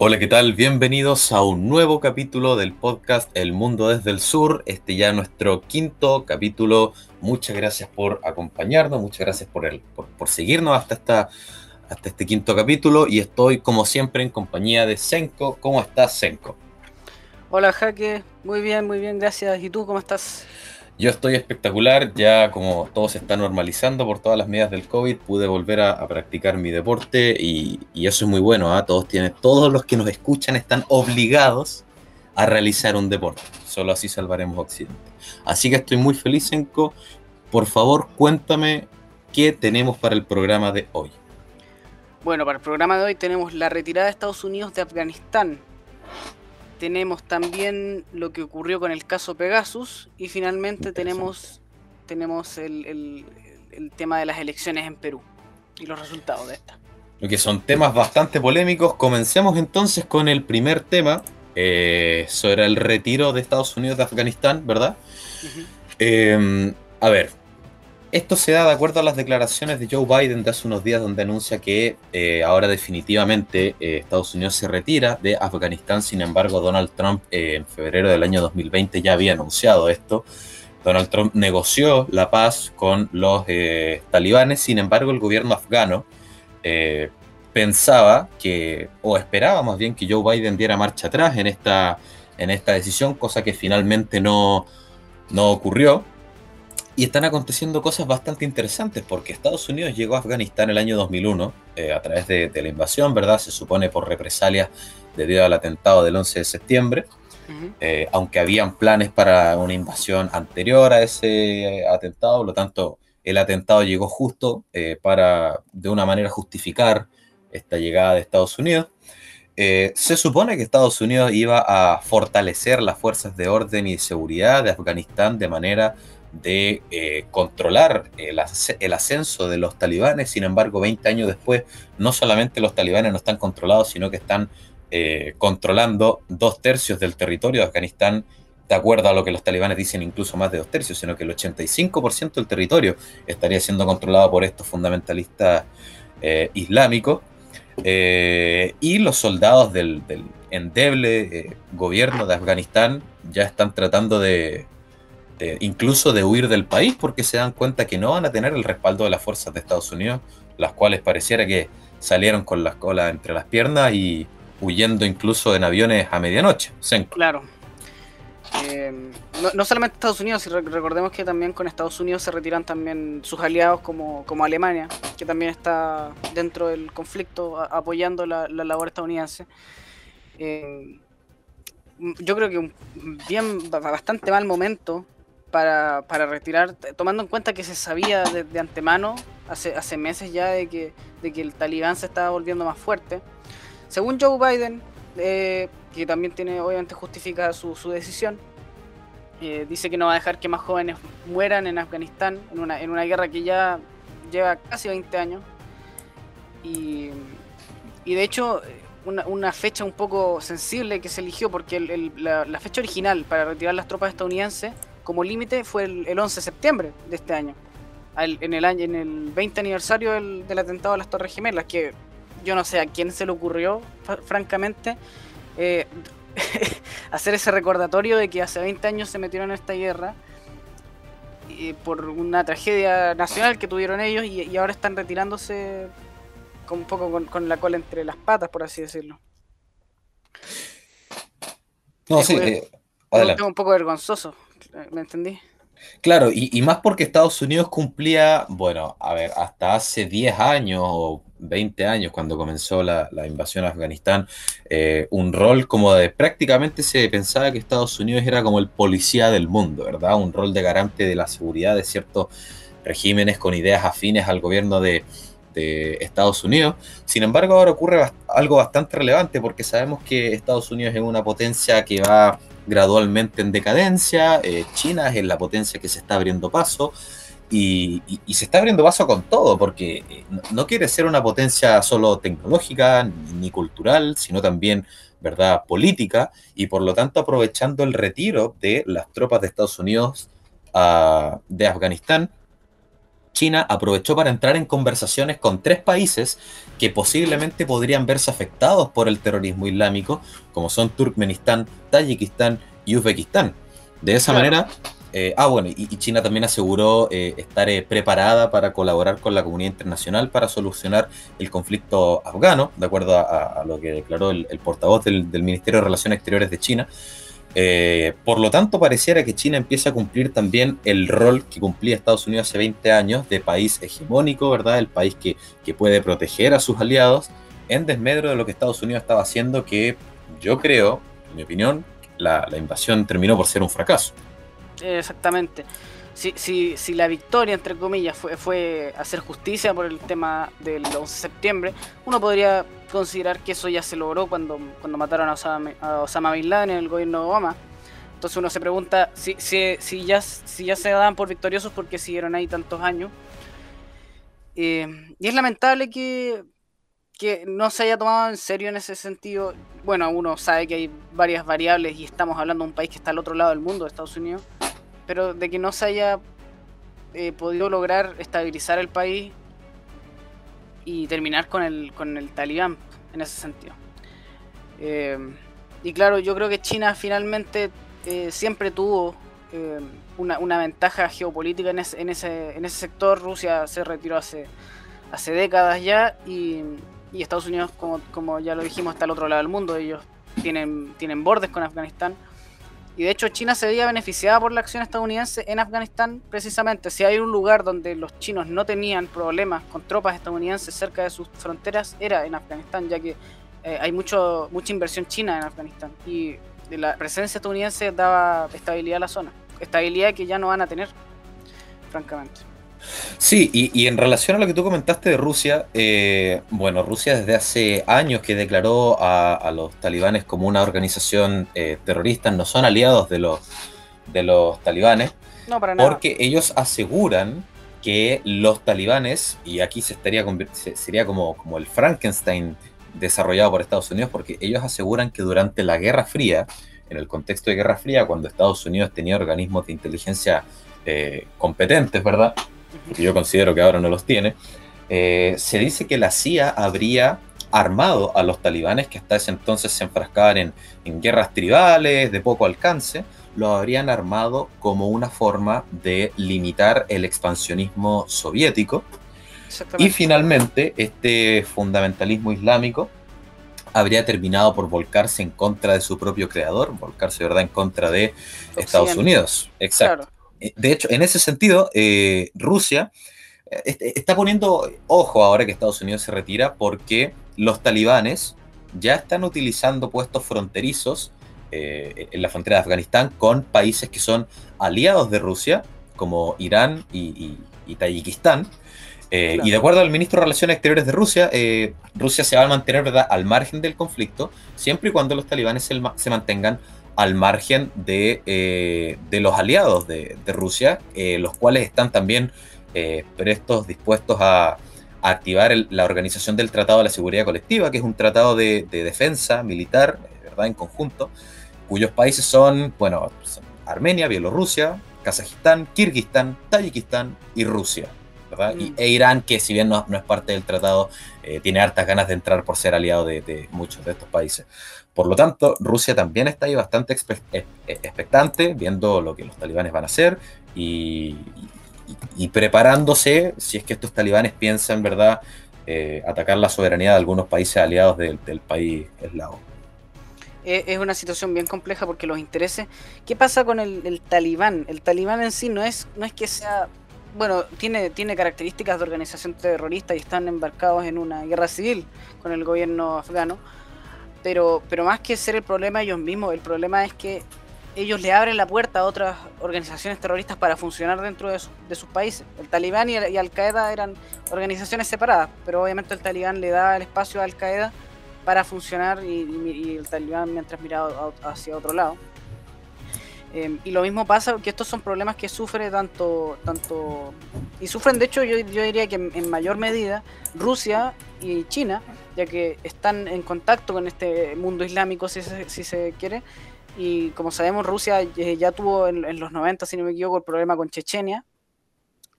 Hola, ¿qué tal? Bienvenidos a un nuevo capítulo del podcast El Mundo desde el Sur. Este ya nuestro quinto capítulo. Muchas gracias por acompañarnos, muchas gracias por, el, por, seguirnos hasta, hasta este quinto capítulo. Y estoy, como siempre, en compañía de Senko. ¿Cómo estás, Senko? Hola, Jaque. Muy bien, muy bien, gracias. ¿Y tú cómo estás? Yo estoy espectacular, ya como todo se está normalizando por todas las medidas del COVID, pude volver a, practicar mi deporte y, eso es muy bueno. ¿ah? Todos, todos los que nos escuchan están obligados a realizar un deporte. Solo así salvaremos Occidente. Así que estoy muy feliz, Enco. Por favor, cuéntame qué tenemos para el programa de hoy. Bueno, para el programa de hoy tenemos la retirada de Estados Unidos de Afganistán, tenemos también lo que ocurrió con el caso Pegasus y finalmente tenemos, tenemos el, tema de las elecciones en Perú y los resultados de esta. Lo que son temas bastante polémicos. Comencemos entonces con el primer tema eh, sobre el retiro de Estados Unidos de Afganistán, ¿verdad? Em, a ver, esto se da de acuerdo a las declaraciones de Joe Biden de hace unos días donde anuncia que eh, ahora definitivamente eh, Estados Unidos se retira de Afganistán. Sin embargo, Donald Trump eh, en febrero del año 2020 ya había anunciado esto. Donald Trump negoció la paz con los talibanes. Sin embargo, el gobierno afgano pensaba que, o esperaba más bien que Joe Biden diera marcha atrás en esta, en esta decisión, cosa que finalmente no, no ocurrió. Y están aconteciendo cosas bastante interesantes porque Estados Unidos llegó a Afganistán el año 2001 eh, a través de, la invasión, ¿verdad? Se supone por represalias debido al atentado del 11 de septiembre. Eh, aunque habían planes para una invasión anterior a ese eh, atentado, por lo tanto, el atentado llegó justo para, de una manera, justificar esta llegada de Estados Unidos. se supone que Estados Unidos iba a fortalecer las fuerzas de orden y seguridad de Afganistán de manera de eh, controlar el, ascenso de los talibanes. Sin embargo, 20 años después, no solamente los talibanes no están controlados, sino que están eh, controlando dos tercios del territorio de Afganistán, de acuerdo a lo que los talibanes dicen, incluso más de dos tercios, sino que el 85% del territorio estaría siendo controlado por estos fundamentalistas eh, islámicos. y los soldados del endeble gobierno de Afganistán ya están tratando de, incluso de huir del país porque se dan cuenta que no van a tener el respaldo de las fuerzas de Estados Unidos, las cuales pareciera que salieron con las colas entre las piernas y huyendo incluso en aviones a medianoche. Claro. Eh, no, solamente Estados Unidos, recordemos que también con Estados Unidos se retiran también sus aliados como, como Alemania, que también está dentro del conflicto apoyando la, labor estadounidense. Eh, yo creo que un bien bastante mal momento para, para, retirar, tomando en cuenta que se sabía de, antemano, hace, hace meses ya, de que, de que el talibán se estaba volviendo más fuerte. Según Joe Biden, eh, que también tiene, obviamente justifica su, su decisión, eh, dice que no va a dejar que más jóvenes mueran en Afganistán, en una, en una guerra que ya lleva casi 20 años. Y, y de hecho, una, una, fecha un poco sensible que se eligió, porque la, la fecha original para retirar las tropas estadounidenses como límite fue el, 11 de septiembre de este año, en, el año en el 20 aniversario del, atentado a las Torres Gemelas, que yo no sé a quién se le ocurrió, francamente, eh, hacer ese recordatorio de que hace 20 años se metieron en esta guerra por una tragedia nacional que tuvieron ellos y, ahora están retirándose con un poco con, la cola entre las patas, por así decirlo. No, sí, eh, un poco vergonzoso. ¿Me entendí? Claro, y, más porque Estados Unidos cumplía, bueno, a ver, hasta hace 10 años o 20 años, cuando comenzó la, invasión a Afganistán, eh, un rol como de prácticamente se pensaba que Estados Unidos era como el policía del mundo, ¿verdad? Un rol de garante de la seguridad de ciertos regímenes con ideas afines al gobierno de, de Estados Unidos. Sin embargo, ahora ocurre algo bastante relevante porque sabemos que Estados Unidos es una potencia que va gradualmente en decadencia, eh, China es la potencia que se está abriendo paso y, se está abriendo paso con todo, porque eh, no, quiere ser una potencia solo tecnológica ni, cultural, sino también verdad política y por lo tanto aprovechando el retiro de las tropas de Estados Unidos ah, de Afganistán China aprovechó para entrar en conversaciones con tres países que posiblemente podrían verse afectados por el terrorismo islámico, como son Turkmenistán, Tayikistán y Uzbekistán. De esa manera, eh, ah, bueno, y, China también aseguró eh, estar eh, preparada para colaborar con la comunidad internacional para solucionar el conflicto afgano, de acuerdo a, lo que declaró el, portavoz del, Ministerio de Relaciones Exteriores de China. Por lo tanto, pareciera que China empieza a cumplir también el rol que cumplía Estados Unidos hace 20 años de país hegemónico, ¿verdad? El país que, que puede proteger a sus aliados en desmedro de lo que Estados Unidos estaba haciendo, que yo creo, en mi opinión, la invasión terminó por ser un fracaso. Exactamente. Si, si, si la victoria, entre comillas, fue, hacer justicia por el tema del 11 de septiembre, uno podría considerar que eso ya se logró cuando, cuando mataron a Osama, Bin Laden en el gobierno de Obama. Entonces uno se pregunta si, ya, se daban por victoriosos porque siguieron ahí tantos años. Eh, y es lamentable que, que no se haya tomado en serio en ese sentido. Bueno, uno sabe que hay varias variables y estamos hablando de un país que está al otro lado del mundo, Estados Unidos pero de que no se haya eh, podido lograr estabilizar el país y terminar con el, con el talibán en ese sentido. Eh, y claro, yo creo que China finalmente eh, siempre tuvo una, ventaja geopolítica en ese, en, ese, en ese sector. Rusia se retiró hace, hace décadas ya y, y Estados Unidos, como, como, ya lo dijimos, está al otro lado del mundo. Ellos tienen, tienen bordes con Afganistán. Y de hecho China se veía beneficiada por la acción estadounidense en Afganistán precisamente. Si hay un lugar donde los chinos no tenían problemas con tropas estadounidenses cerca de sus fronteras, era en Afganistán, ya que eh, hay mucho, mucha inversión china en Afganistán. Y la presencia estadounidense daba estabilidad a la zona. Estabilidad que ya no van a tener, francamente. Sí, y, en relación a lo que tú comentaste de Rusia, eh, bueno, Rusia desde hace años que declaró a, los talibanes como una organización eh, terrorista, no son aliados de los, de los talibanes, no, para nada. porque ellos aseguran que los talibanes, y aquí se estaría sería como, como el Frankenstein desarrollado por Estados Unidos, porque ellos aseguran que durante la Guerra Fría, en el contexto de Guerra Fría, cuando Estados Unidos tenía organismos de inteligencia eh, competentes, ¿verdad? Yo considero que ahora no los tiene, eh, se dice que la CIA habría armado a los talibanes que hasta ese entonces se enfrascaban en, guerras tribales de poco alcance, lo habrían armado como una forma de limitar el expansionismo soviético. Y finalmente, este fundamentalismo islámico habría terminado por volcarse en contra de su propio creador, volcarse, ¿verdad?, en contra de Estados Unidos. Exacto. De hecho, en ese sentido, eh, Rusia eh, está poniendo ojo ahora que Estados Unidos se retira porque los talibanes ya están utilizando puestos fronterizos en la frontera de Afganistán con países que son aliados de Rusia, como Irán y, Tayikistán. Y de acuerdo al ministro de Relaciones Exteriores de Rusia, Rusia se va a mantener ¿verdad? al margen del conflicto, siempre y cuando los talibanes se mantengan al margen de, eh, los aliados de, Rusia, eh, los cuales están también eh, prestos, dispuestos a, activar la organización del Tratado de la Seguridad Colectiva, que es un tratado de, defensa militar, ¿verdad?, en conjunto, cuyos países son, bueno, Armenia, Bielorrusia, Kazajistán, Kirguistán, Tayikistán y Rusia. ¿verdad? Mm. e Irán, que si bien no, es parte del tratado, tiene hartas ganas de entrar por ser aliado de muchos de estos países. Por lo tanto, Rusia también está ahí bastante eh, eh, expectante, viendo lo que los talibanes van a hacer y, preparándose si es que estos talibanes piensan, ¿verdad?, eh, atacar la soberanía de algunos países aliados del, país eslavo. Es una situación bien compleja porque los intereses. ¿Qué pasa con el, talibán? El talibán en sí no es, no es que sea. Bueno, tiene, tiene características de organización terrorista y están embarcados en una guerra civil con el gobierno afgano pero, pero más que ser el problema ellos mismos, el problema es que ellos le abren la puerta a otras organizaciones terroristas para funcionar dentro de, sus países. El Talibán y, Al Qaeda eran organizaciones separadas, pero obviamente el Talibán le da el espacio a Al Qaeda para funcionar y, el Talibán mientras miraba hacia otro lado. Em, y lo mismo pasa que estos son problemas que sufre tanto, tanto y sufren de hecho yo, yo diría que en, mayor medida Rusia y China, ya que están en contacto con este mundo islámico si se, si se quiere. Y como sabemos Rusia ya tuvo en, los 90, si no me equivoco, el problema con Chechenia.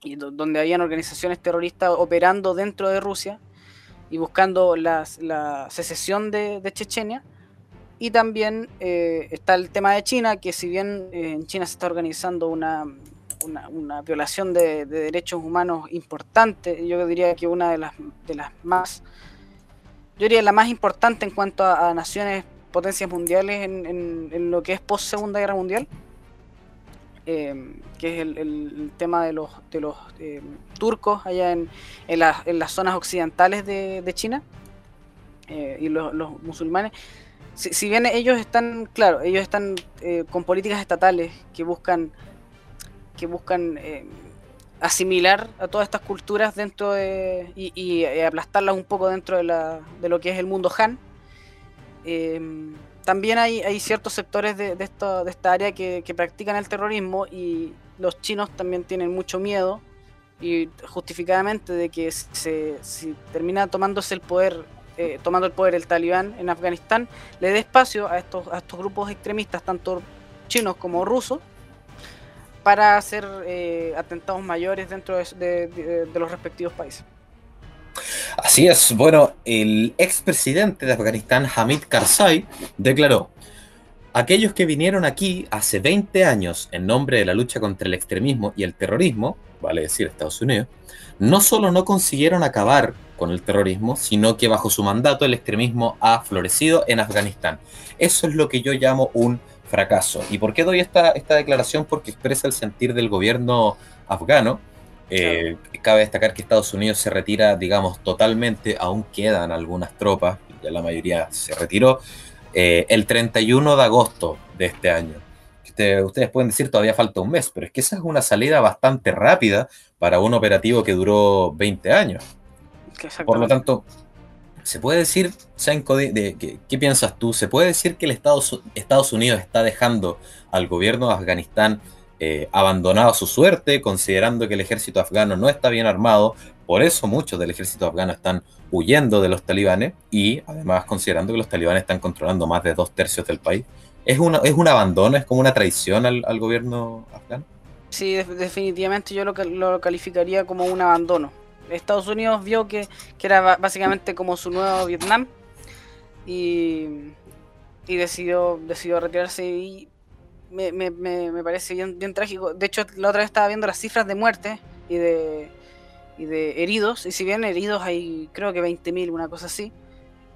y donde habían organizaciones terroristas operando dentro de Rusia y buscando la secesión de, Chechenia. Y también eh, está el tema de China, que si bien eh, en China se está organizando una, una, violación de, derechos humanos importante, yo diría que una de las, de las más, yo diría la más importante en cuanto a, naciones, potencias mundiales en, en, lo que es post Segunda Guerra Mundial, eh, que es el, tema de los, de los eh, turcos allá en, en, las zonas occidentales de, China eh, y los, musulmanes. Si, bien ellos están, claro, ellos están con políticas estatales que buscan que buscan asimilar a todas estas culturas dentro de y, aplastarlas un poco dentro de, la, de, lo que es el mundo Han también hay, hay ciertos sectores de, de, esto, de esta área que, practican el terrorismo y los chinos también tienen mucho miedo y justificadamente de que se, si termina tomándose el poder, eh, tomando el poder el talibán en Afganistán, le dé espacio a estos, a estos grupos extremistas, tanto chinos como rusos, para hacer eh, atentados mayores dentro de los respectivos países. Así es, bueno, el expresidente de Afganistán, Hamid Karzai, declaró, aquellos que vinieron aquí hace 20 años en nombre de la lucha contra el extremismo y el terrorismo, vale decir Estados Unidos, no solo no consiguieron acabar con el terrorismo, sino que bajo su mandato el extremismo ha florecido en Afganistán. Eso es lo que yo llamo un fracaso. ¿Y por qué doy esta, esta declaración? Porque expresa el sentir del gobierno afgano, eh, cabe destacar que Estados Unidos se retira, digamos, totalmente, aún quedan algunas tropas, ya la mayoría se retiró, eh, el 31 de agosto de este año. ustedes pueden decir todavía falta un mes, pero es que esa es una salida bastante rápida para un operativo que duró 20 años. Por lo tanto, se puede decir, de, ¿qué, piensas tú? ¿Se puede decir que el Estados, Estados Unidos está dejando al gobierno de Afganistán eh, abandonado a su suerte, considerando que el ejército afgano no está bien armado, por eso muchos del ejército afgano están huyendo de los talibanes y además considerando que los talibanes están controlando más de dos tercios del país. ¿Es, una, es un abandono, es como una traición al, gobierno afgano? Sí, definitivamente yo lo, lo calificaría como un abandono. Estados Unidos vio que, que era básicamente como su nuevo Vietnam y, y decidió, decidió retirarse y me, me, me, parece bien, bien trágico. De hecho, la otra vez estaba viendo las cifras de muertes y de, y de heridos, y si bien heridos hay creo que 20.000, una cosa así,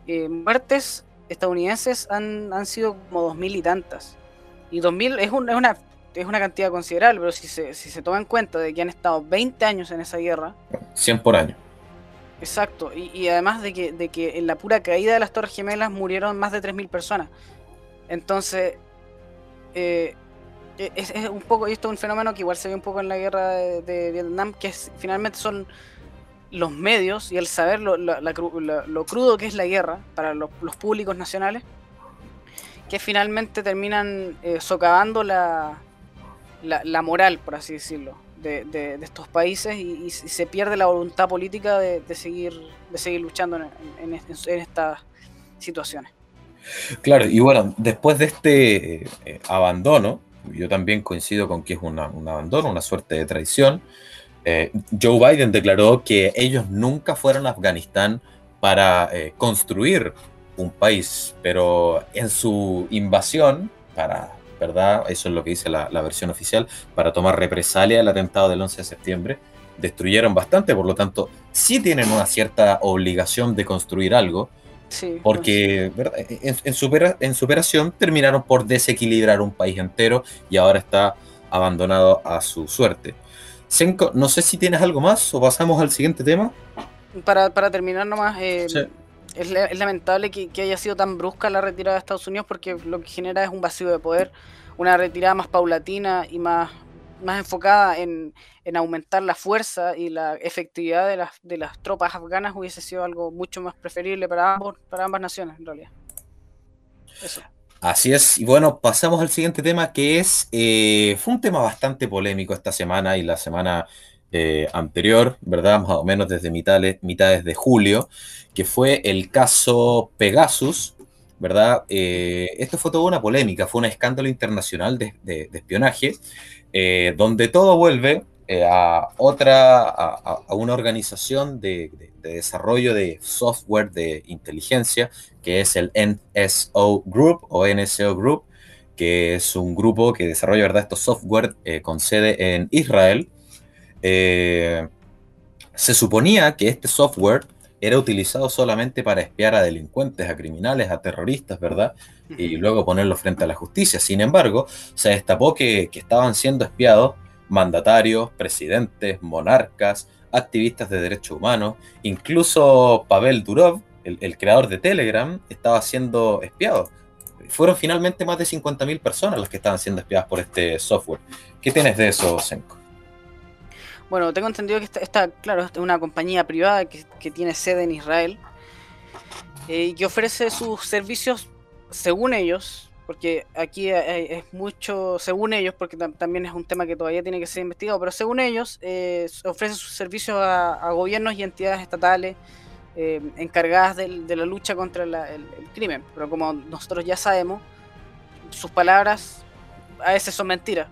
eh, muertes estadounidenses han, han sido como 2.000 y tantas. Y 2.000 es, un, es, una, es una cantidad considerable, pero si se, si se toma en cuenta de que han estado 20 años en esa guerra... 100 por año. Exacto, y, y además de que, de que en la pura caída de las Torres Gemelas murieron más de 3.000 personas. Entonces, eh, eh, es, un poco, y esto es un fenómeno que igual se ve un poco en la guerra de, Vietnam, que es, finalmente son los medios y el saber lo, lo, crudo que es la guerra para los, públicos nacionales, que finalmente terminan eh, socavando la, la, moral, por así decirlo, de, de, estos países y, se pierde la voluntad política de, seguir, de seguir luchando en, en, en estas situaciones. Claro, y bueno, después de este eh, abandono, yo también coincido con que es un abandono, una suerte de traición. Eh, Joe Biden declaró que ellos nunca fueron a Afganistán para eh, construir un país, pero en su invasión, para, ¿verdad? Eso es lo que dice la, la versión oficial, para tomar represalia del atentado del 11 de septiembre, destruyeron bastante, por lo tanto, sí tienen una cierta obligación de construir algo, porque En, su operación terminaron por desequilibrar un país entero y ahora está abandonado a su suerte. Senko, no sé si tienes algo más o pasamos al siguiente tema. Para, terminar nomás, eh, es, lamentable que, haya sido tan brusca la retirada de Estados Unidos porque lo que genera es un vacío de poder, una retirada más paulatina y más, más enfocada en, aumentar la fuerza y la efectividad de las, de las tropas afganas hubiese sido algo mucho más preferible para, ambos, para ambas naciones, en realidad. Eso. Así es, y bueno, pasamos al siguiente tema que es, eh, fue un tema bastante polémico esta semana y la semana eh, anterior, ¿verdad? Más o menos desde mitades, mitades de julio, que fue el caso Pegasus, ¿verdad? Eh, esto fue toda una polémica, fue un escándalo internacional de, de espionaje, eh, donde todo vuelve eh, a otra, a, una organización de, desarrollo de software de inteligencia, que es el NSO Group o NSO Group, que es un grupo que desarrolla ¿verdad? estos software eh, con sede en Israel. Eh, se suponía que este software era utilizado solamente para espiar a delincuentes, a criminales, a terroristas, ¿verdad? Y luego ponerlos frente a la justicia. Sin embargo, se destapó que, que estaban siendo espiados mandatarios, presidentes, monarcas, activistas de derechos humanos, incluso Pavel Durov, el, creador de Telegram, estaba siendo espiado. Fueron finalmente más de 50.000 personas las que estaban siendo espiadas por este software. ¿Qué tienes de eso, Senko? Bueno, tengo entendido que esta, claro, es una compañía privada que, tiene sede en Israel eh, y que ofrece sus servicios, según ellos, porque aquí es mucho, según ellos, porque también es un tema que todavía tiene que ser investigado, pero según ellos, eh, ofrece sus servicios a, gobiernos y entidades estatales eh, encargadas de, la lucha contra el, crimen. Pero como nosotros ya sabemos, sus palabras a veces son mentiras.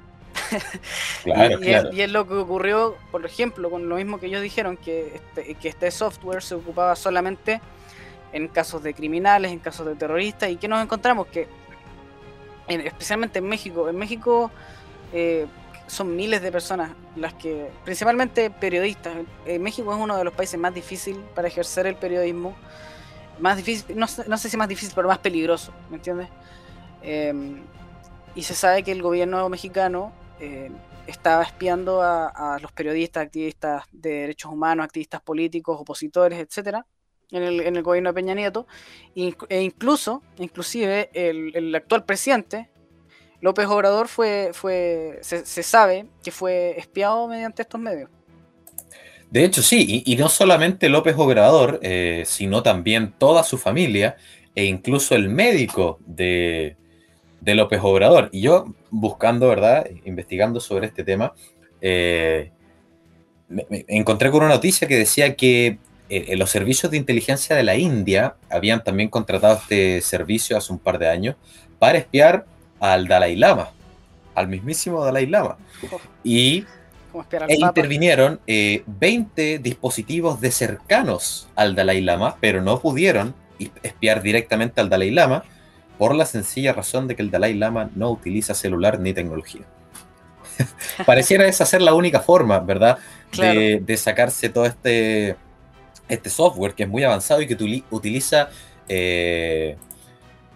Claro, y, Es, y, Es, lo que ocurrió, por ejemplo, con lo mismo que ellos dijeron, que este, que este software se ocupaba solamente en casos de criminales, en casos de terroristas, y que nos encontramos que especialmente en México. En México eh, son miles de personas las que, principalmente periodistas. En México es uno de los países más difíciles para ejercer el periodismo. Más difícil, no, sé si más difícil, pero más peligroso, ¿me entiendes? Em, y se sabe que el gobierno mexicano eh, estaba espiando a, los periodistas, activistas de derechos humanos, activistas políticos, opositores, etcétera, en el, gobierno de Peña Nieto, e incluso, inclusive el, actual presidente, López Obrador, fue, fue se, sabe que fue espiado mediante estos medios. De hecho, sí, y, no solamente López Obrador, eh, sino también toda su familia e incluso el médico de, de, López Obrador. Y yo, buscando, ¿verdad? Investigando sobre este tema, eh, me encontré con una noticia que decía que eh, los servicios de inteligencia de la India habían también contratado este servicio hace un par de años para espiar al Dalai Lama, al mismísimo Dalai Lama. Y e intervinieron 20 eh, dispositivos de cercanos al Dalai Lama, pero no pudieron espiar directamente al Dalai Lama por la sencilla razón de que el Dalai Lama no utiliza celular ni tecnología. Pareciera esa ser la única forma, ¿verdad? de, sacarse todo este, este software que es muy avanzado y que utiliza eh,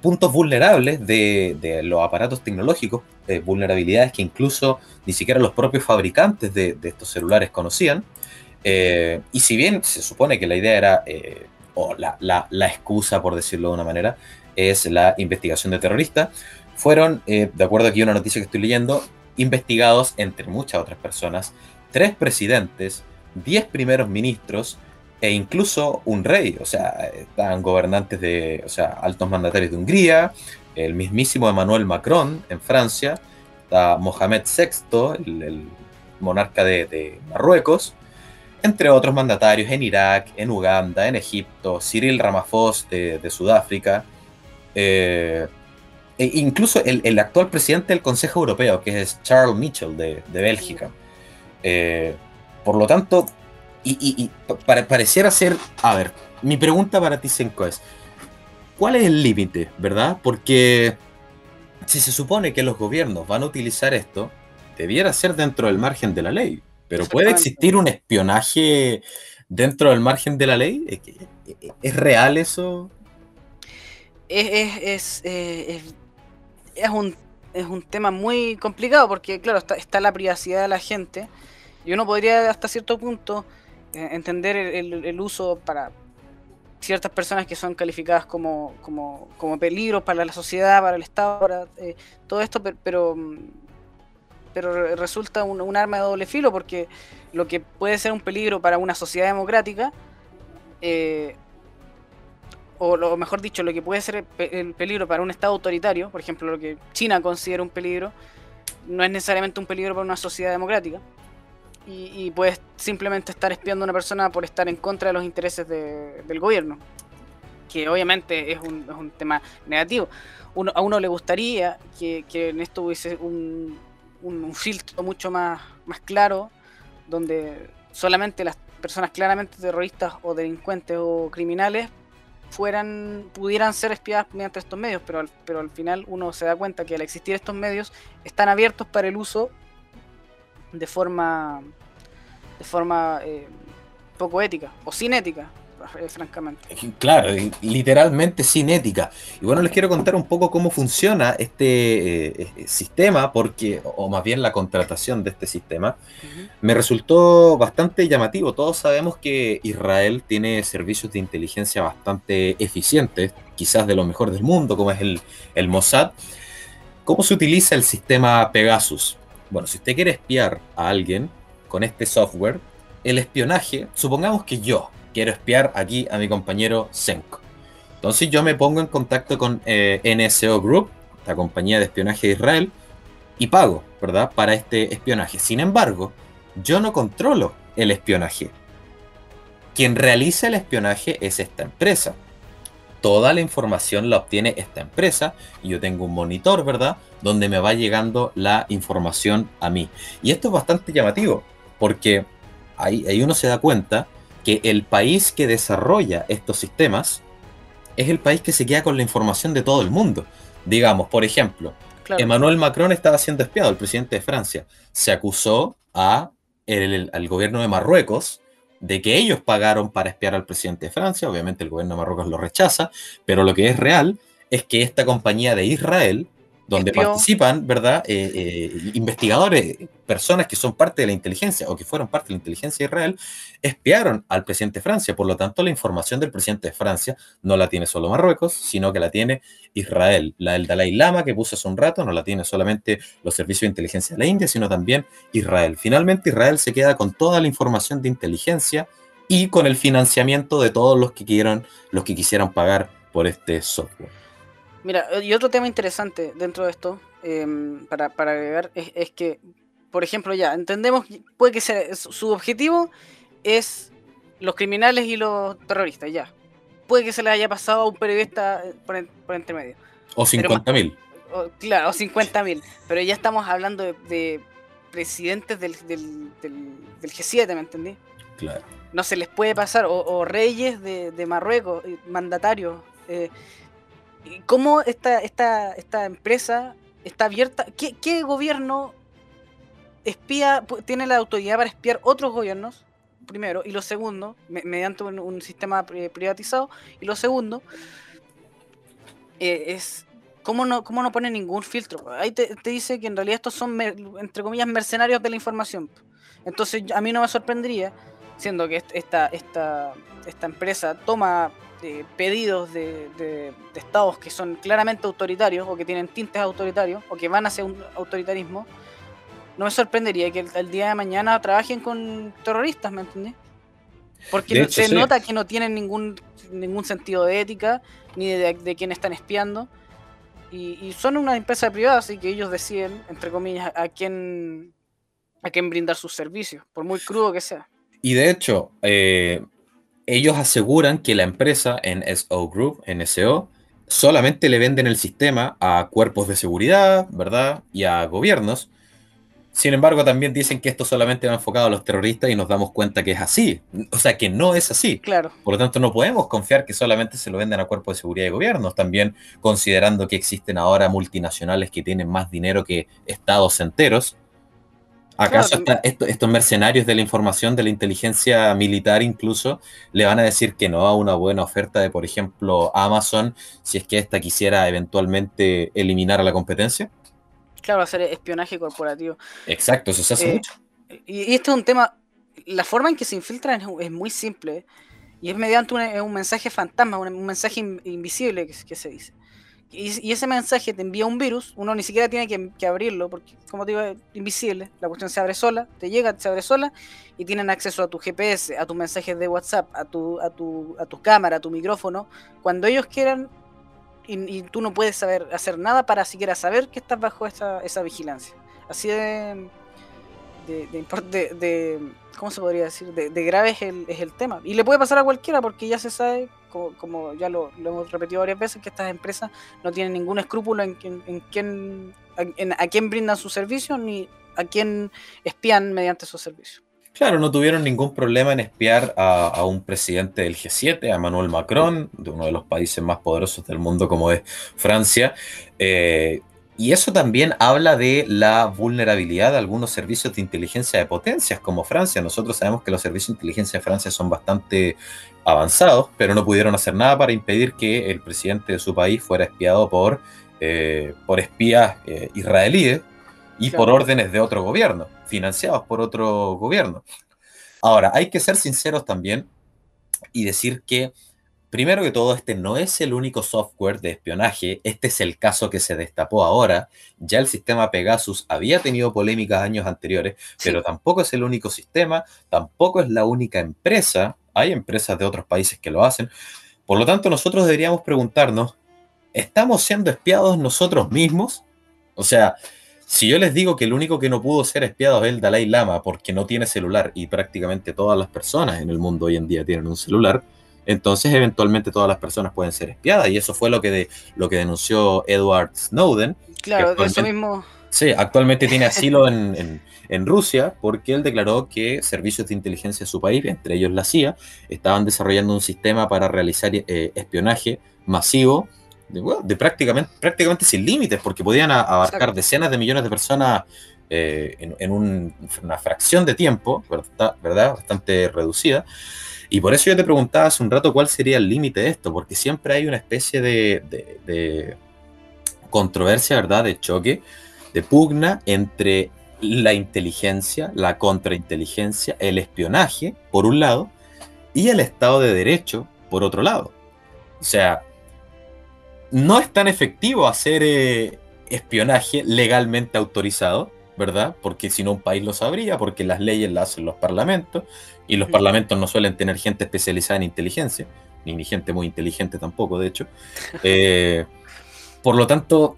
puntos vulnerables de, los aparatos tecnológicos, eh, vulnerabilidades que incluso ni siquiera los propios fabricantes de, estos celulares conocían. Eh, y si bien se supone que la idea era, o la, la, excusa, por decirlo de una manera, es la investigación de terroristas, fueron, de acuerdo aquí a una noticia que estoy leyendo, investigados entre muchas otras personas, tres presidentes, diez primeros ministros, e incluso un rey, o sea, están gobernantes de, o sea, altos mandatarios de Hungría, el mismísimo Emmanuel Macron en Francia, está Mohamed VI, el, monarca de, Marruecos, entre otros mandatarios en Irak, en Uganda, en Egipto, Cyril Ramaphosa de, Sudáfrica, eh, e incluso el, actual presidente del Consejo Europeo, que es Charles Michel de, Bélgica. Eh, por lo tanto, y, pareciera ser, a ver, mi pregunta para ti, Senko, es, ¿cuál es el límite, verdad? Porque si se supone que los gobiernos van a utilizar esto, debiera ser dentro del margen de la ley. Pero ¿puede existir un espionaje dentro del margen de la ley? ¿Es, real eso? Es, eh, es, es, un, es un tema muy complicado porque, claro, está, está la privacidad de la gente y uno podría hasta cierto punto eh, entender el, uso para ciertas personas que son calificadas como, como, como peligros para la sociedad, para el Estado, para eh, todo esto, pero, pero, resulta un, arma de doble filo porque lo que puede ser un peligro para una sociedad democrática, o lo mejor dicho, lo que puede ser el peligro para un Estado autoritario, por ejemplo, lo que China considera un peligro, no es necesariamente un peligro para una sociedad democrática y, puedes simplemente estar espiando a una persona por estar en contra de los intereses del gobierno, que obviamente es un, es un tema negativo. A uno le gustaría que, en esto hubiese un, un, filtro mucho más, más claro donde solamente las personas claramente terroristas o delincuentes o criminales fueran pudieran ser espiadas mediante estos medios, pero al, pero al final uno se da cuenta que al existir estos medios están abiertos para el uso de forma de forma eh, poco ética o sin ética, eh, francamente. Claro, literalmente sin ética. Y bueno, les quiero contar un poco cómo funciona este eh, sistema, porque, o más bien la contratación de este sistema, me resultó bastante llamativo. Todos sabemos que Israel tiene servicios de inteligencia bastante eficientes, quizás de lo mejor del mundo, como es el, el Mossad. ¿Cómo se utiliza el sistema Pegasus? Bueno, si usted quiere espiar a alguien con este software, el espionaje, supongamos que yo, quiero espiar aquí a mi compañero Senko. Entonces yo me pongo en contacto con eh, NSO Group, la compañía de espionaje de Israel, y pago, ¿verdad? Para este espionaje. Sin embargo, yo no controlo el espionaje. Quien realiza el espionaje es esta empresa. Toda la información la obtiene esta empresa y yo tengo un monitor, ¿verdad? Donde me va llegando la información a mí. Y esto es bastante llamativo porque ahí, ahí uno se da cuenta que el país que desarrolla estos sistemas es el país que se queda con la información de todo el mundo. Digamos, por ejemplo, Emmanuel Macron estaba siendo espiado, el presidente de Francia. Se acusó a al gobierno de Marruecos de que ellos pagaron para espiar al presidente de Francia. Obviamente el gobierno de Marruecos lo rechaza, pero lo que es real es que esta compañía de Israel donde participan, ¿verdad? Eh, eh, investigadores, personas que son parte de la inteligencia o que fueron parte de la inteligencia de Israel, espiaron al presidente de Francia. Por lo tanto, la información del presidente de Francia no la tiene solo Marruecos, sino que la tiene Israel. La del Dalai Lama, que puse hace un rato, no la tiene solamente los servicios de inteligencia de la India, sino también Israel. Finalmente, Israel se queda con toda la información de inteligencia y con el financiamiento de todos los que quieran, los que quisieran pagar por este software. Mira, y otro tema interesante dentro de esto, em, para, agregar, es, que, por ejemplo, ya, entendemos, puede que sea, su objetivo es los criminales y los terroristas, ya. Puede que se le haya pasado a un periodista eh, por, por entre medio. O 50.000. Claro, o 50.000. Pero ya estamos hablando de, presidentes del, del, G7, ¿me entendí? Claro. No se les puede pasar, o, reyes de, de Marruecos, mandatarios. Eh, ¿Cómo esta, esta, esta empresa está abierta? ¿Qué, gobierno espía, tiene la autoridad para espiar otros gobiernos? Primero, y lo segundo, mediante un, sistema privatizado, y lo segundo, eh, es ¿cómo no, cómo no pone ningún filtro? Ahí te, dice que en realidad estos son, entre comillas, mercenarios de la información. Entonces a mí no me sorprendería, siendo que esta, esta, esta empresa toma pedidos de, estados que son claramente autoritarios o que tienen tintes autoritarios o que van hacia un autoritarismo, no me sorprendería que el, día de mañana trabajen con terroristas, ¿me entendés? Porque se nota que no tienen ningún, ningún sentido de ética ni de, de quién están espiando. Y, son una empresa privada, así que ellos deciden, entre comillas, a quién, a quién brindar sus servicios, por muy crudo que sea. Y de hecho, eh, ellos aseguran que la empresa NSO Group, NSO, solamente le venden el sistema a cuerpos de seguridad, ¿verdad? Y a gobiernos. Sin embargo, también dicen que esto solamente va enfocado a los terroristas y nos damos cuenta que es así. O sea, que no es así. Claro. Por lo tanto, no podemos confiar que solamente se lo venden a cuerpos de seguridad y gobiernos. También considerando que existen ahora multinacionales que tienen más dinero que estados enteros ¿Acaso estos mercenarios de la información, de la inteligencia militar incluso, le van a decir que no a una buena oferta de, por ejemplo, Amazon, si es que ésta quisiera eventualmente eliminar a la competencia? Claro, hacer espionaje corporativo. Exacto, eso se hace eh, mucho. Y, esto es un tema, la forma en que se infiltran es, muy simple, y es mediante un, mensaje fantasma, un, mensaje invisible que se dice y, ese mensaje te envía un virus, uno ni siquiera tiene que, abrirlo, porque como te digo, es invisible, la cuestión se abre sola, te llega, se abre sola, y tienen acceso a tu GPS, a tus mensajes de WhatsApp, a tu, a tu, a tu cámara, a tu micrófono, cuando ellos quieran, y, tú no puedes saber, hacer nada para siquiera saber que estás bajo esa, esa vigilancia. Así de, de, de, de, ¿cómo se podría decir? De, grave es el, es el tema. Y le puede pasar a cualquiera porque ya se sabe como, ya lo, hemos repetido varias veces, que estas empresas no tienen ningún escrúpulo en, quién, a quién brindan sus servicios ni a quién espían mediante sus servicios. Claro, no tuvieron ningún problema en espiar a, un presidente del G7, a Emmanuel Macron, de uno de los países más poderosos del mundo como es Francia. Eh, y eso también habla de la vulnerabilidad de algunos servicios de inteligencia de potencias como Francia. Nosotros sabemos que los servicios de inteligencia de Francia son bastante avanzados, pero no pudieron hacer nada para impedir que el presidente de su país fuera espiado por, eh, por espías eh, israelíes y por órdenes de otro gobierno, financiados por otro gobierno. Ahora, hay que ser sinceros también y decir que, primero que todo, este no es el único software de espionaje, este es el caso que se destapó ahora, ya el sistema Pegasus había tenido polémicas años anteriores, pero tampoco es el único sistema, tampoco es la única empresa, hay empresas de otros países que lo hacen, por lo tanto nosotros deberíamos preguntarnos, ¿estamos siendo espiados nosotros mismos? O sea, si yo les digo que el único que no pudo ser espiado es el Dalai Lama porque no tiene celular y prácticamente todas las personas en el mundo hoy en día tienen un celular, entonces eventualmente todas las personas pueden ser espiadas y eso fue lo que, de, lo que denunció Edward Snowden. Claro, eso mismo. Sí, actualmente tiene asilo en, Rusia porque él declaró que servicios de inteligencia de su país, entre ellos la CIA, estaban desarrollando un sistema para realizar eh, espionaje masivo de, prácticamente, prácticamente sin límites, porque podían abarcar decenas de millones de personas eh, en, una fracción de tiempo, ¿verdad? Bastante reducida. Y por eso yo te preguntaba hace un rato cuál sería el límite de esto, porque siempre hay una especie de, controversia, ¿verdad? De choque, de pugna entre la inteligencia, la contrainteligencia, el espionaje, por un lado, y el Estado de Derecho, por otro lado. O sea, no es tan efectivo hacer eh, espionaje legalmente autorizado, ¿verdad? Porque si no un país lo sabría, porque las leyes las hacen los parlamentos, y los parlamentos no suelen tener gente especializada en inteligencia, ni, gente muy inteligente tampoco, de hecho. Eh, por lo tanto,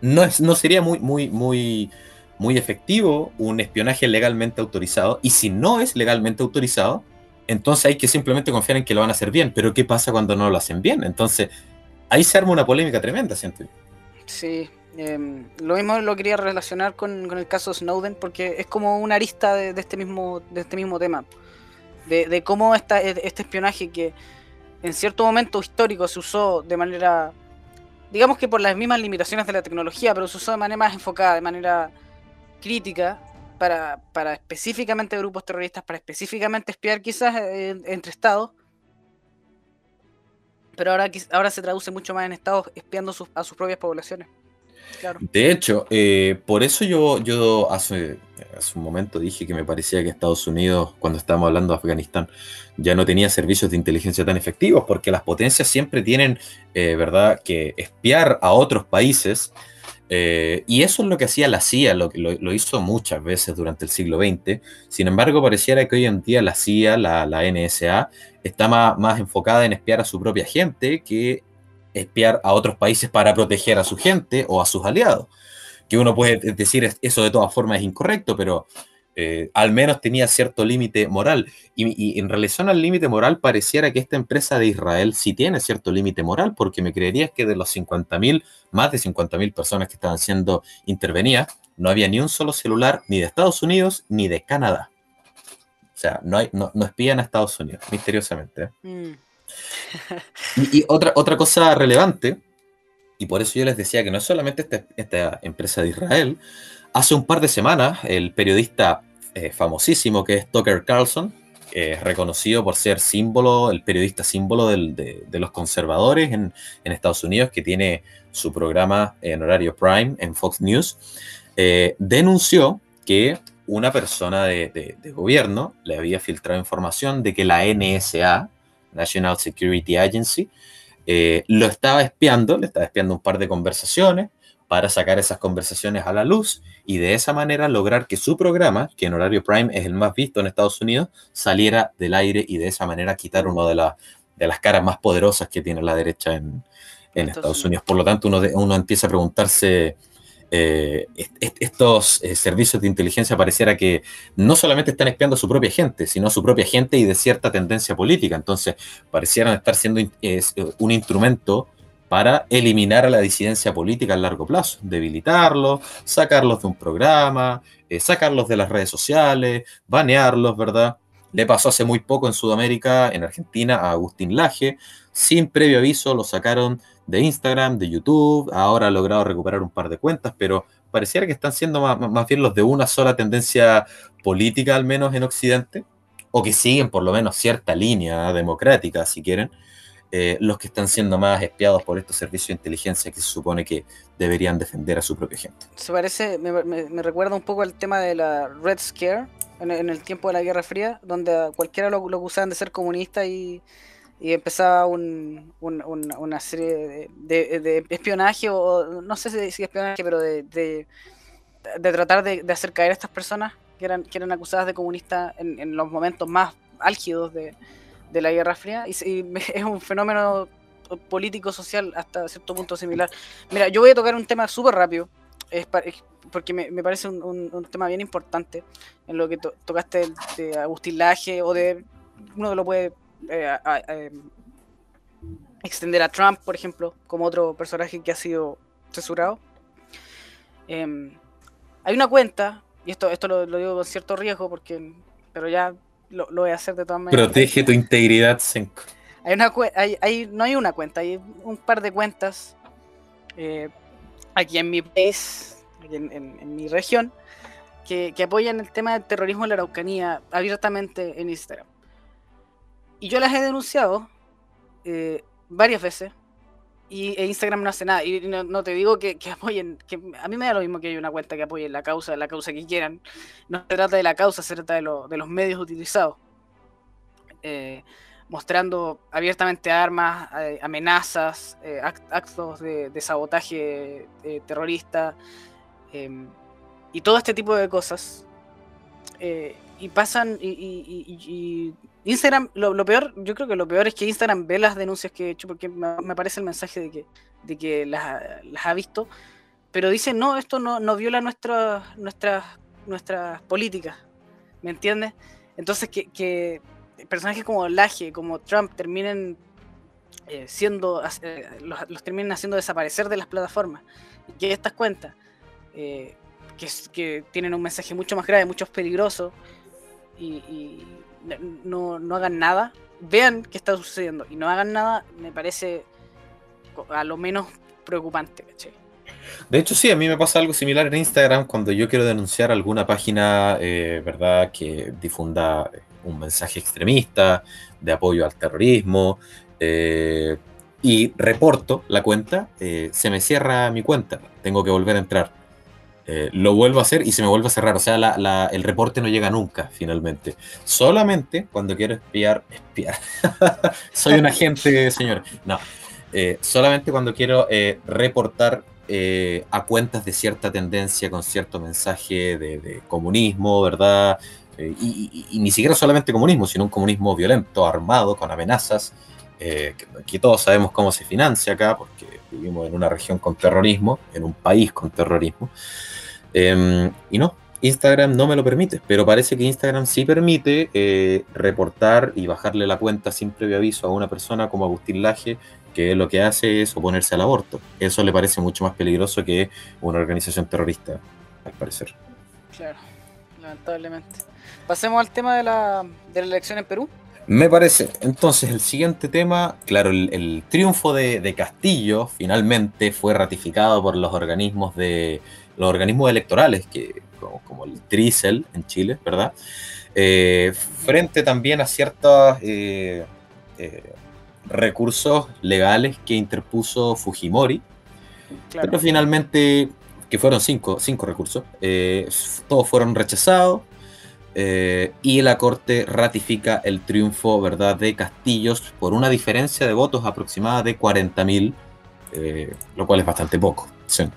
no, es, no sería muy, muy, muy, muy efectivo un espionaje legalmente autorizado, y si no es legalmente autorizado, entonces hay que simplemente confiar en que lo van a hacer bien. Pero ¿qué pasa cuando no lo hacen bien? Entonces, ahí se arma una polémica tremenda, siento. Sí, em, lo mismo lo quería relacionar con, el caso Snowden porque es como una arista de, este, mismo, de este mismo tema. De, cómo esta, e, este espionaje que en cierto momento histórico se usó de manera, digamos que por las mismas limitaciones de la tecnología, pero se usó de manera más enfocada, de manera crítica, para, para específicamente grupos terroristas, para específicamente espiar quizás eh, entre estados pero ahora, ahora se traduce mucho más en Estados espiando a sus propias poblaciones. De hecho, eh, por eso yo, yo hace, hace un momento dije que me parecía que Estados Unidos, cuando estábamos hablando de Afganistán, ya no tenía servicios de inteligencia tan efectivos, porque las potencias siempre tienen, eh, ¿verdad?, que espiar a otros países eh, y eso es lo que hacía la CIA, lo, lo, hizo muchas veces durante el siglo XX. Sin embargo, pareciera que hoy en día la CIA, la, NSA, está más, enfocada en espiar a su propia gente que espiar a otros países para proteger a su gente o a sus aliados. Que uno puede decir eso de todas formas es incorrecto, pero eh, al menos tenía cierto límite moral. Y, en relación al límite moral, pareciera que esta empresa de Israel sí tiene cierto límite moral, porque me creerías que de los 50.000, más de 50.000 personas que estaban siendo intervenidas, no había ni un solo celular ni de Estados Unidos ni de Canadá. O sea, no, hay, no, espían a Estados Unidos, misteriosamente. Mm. y, otra, otra cosa relevante, y por eso yo les decía que no es solamente esta, esta empresa de Israel, Hace un par de semanas, el periodista eh, famosísimo que es Tucker Carlson, reconocido por ser símbolo, el periodista símbolo de, los conservadores en, Estados Unidos, que tiene su programa en horario prime en Fox News, eh, denunció que una persona de, gobierno le había filtrado información de que la NSA, National Security Agency, eh, lo estaba espiando, le estaba espiando un par de conversaciones, para sacar esas conversaciones a la luz y de esa manera lograr que su programa, que en horario prime es el más visto en Estados Unidos, saliera del aire y de esa manera quitar una de, de las caras más poderosas que tiene la derecha en, Estados Unidos. Por lo tanto, uno, uno empieza a preguntarse, eh, estos eh, servicios de inteligencia pareciera que no solamente están espiando a su propia gente, sino a su propia gente y de cierta tendencia política. Entonces, parecieran estar siendo un instrumento para eliminar a la disidencia política a largo plazo, debilitarlos, sacarlos de un programa, eh, sacarlos de las redes sociales, banearlos, ¿verdad? Le pasó hace muy poco en Sudamérica, en Argentina, a Agustín Laje, sin previo aviso lo sacaron de Instagram, de YouTube, ahora ha logrado recuperar un par de cuentas, pero pareciera que están siendo más, más bien los de una sola tendencia política, al menos en Occidente, o que siguen por lo menos cierta línea democrática, si quieren, eh, los que están siendo más espiados por estos servicios de inteligencia que se supone que deberían defender a su propia gente. Se parece, me, recuerda un poco al tema de la Red Scare en, el tiempo de la Guerra Fría, donde cualquiera lo, acusaban de ser comunista y, empezaba una serie de, espionaje, o no sé si espionaje, pero de, tratar de, hacer caer a estas personas que eran, que eran acusadas de comunistas en, en los momentos más álgidos de, de la Guerra Fría y, es un fenómeno político-social hasta cierto punto similar. Mira, yo voy a tocar un tema súper rápido, es porque me, parece un, tema bien importante en lo que tocaste de Agustín Laje o de uno lo puede eh, em, extender a Trump, por ejemplo, como otro personaje que ha sido censurado. Em, hay una cuenta, y esto, esto lo, lo, digo con cierto riesgo, porque pero ya lo, voy a hacer de todas maneras. Protege tu integridad, Senko. Hay una, hay, no hay una cuenta, hay un par de cuentas eh, aquí en mi país, en, mi región, que, apoyan el tema del terrorismo en la Araucanía abiertamente en Instagram. Y yo las he denunciado eh, varias veces y e Instagram no hace nada. Y no, te digo que, apoyen, que a mí me da lo mismo que haya una cuenta que apoye la causa, la causa que quieran. No se trata de la causa, se trata de, los medios utilizados. Eh, mostrando abiertamente armas, eh, amenazas, eh, actos de, sabotaje terrorista em, y todo este tipo de cosas. y pasan y Instagram, lo, peor, yo creo que lo peor es que Instagram ve las denuncias que he hecho porque me, parece el mensaje de que, de que las, ha visto, pero dice, no, esto no, no viola nuestras nuestras nuestras políticas, ¿me entiendes? Entonces que, personajes como Laje, como Trump terminen eh, siendo, eh, los, terminen haciendo desaparecer de las plataformas, y que estas cuentas, eh, que, que tienen un mensaje mucho más grave, mucho más peligroso, y no, no hagan nada, vean qué está sucediendo y no hagan nada, me parece a lo menos preocupante, De hecho, sí, a mí me pasa algo similar en Instagram cuando yo quiero denunciar alguna página, eh, ¿verdad?, que difunda un mensaje extremista, de apoyo al terrorismo, eh, y reporto la cuenta, eh, se me cierra mi cuenta, tengo que volver a entrar. Eh, lo vuelvo a hacer y se me vuelve a cerrar. O sea, el reporte no llega nunca, finalmente. Solamente cuando quiero espiar, espiar. Soy un agente, señor. No. Eh, solamente cuando quiero eh, reportar a cuentas de cierta tendencia con cierto mensaje de, comunismo, ¿verdad? Y, ni siquiera solamente comunismo, sino un comunismo violento, armado, con amenazas. Que, que todos sabemos cómo se financia acá, porque vivimos en una región con terrorismo, en un país con terrorismo. Em, y no, Instagram no me lo permite, pero parece que Instagram sí permite eh, reportar y bajarle la cuenta sin previo aviso a una persona como Agustín Laje, que lo que hace es oponerse al aborto. Eso le parece mucho más peligroso que una organización terrorista, al parecer. Claro, lamentablemente. Pasemos al tema de la, de la elección en Perú. Me parece. Entonces, el siguiente tema, claro, el, triunfo de, Castillo finalmente fue ratificado por los organismos de los organismos electorales, que, como, el TRICEL en Chile, ¿verdad? Eh, frente también a ciertos eh, eh, recursos legales que interpuso Fujimori, pero finalmente, que fueron cinco, cinco recursos, todos fueron rechazados eh, y la Corte ratifica el triunfo ¿verdad? de Castillos por una diferencia de votos aproximada de 40.000, eh, lo cual es bastante poco.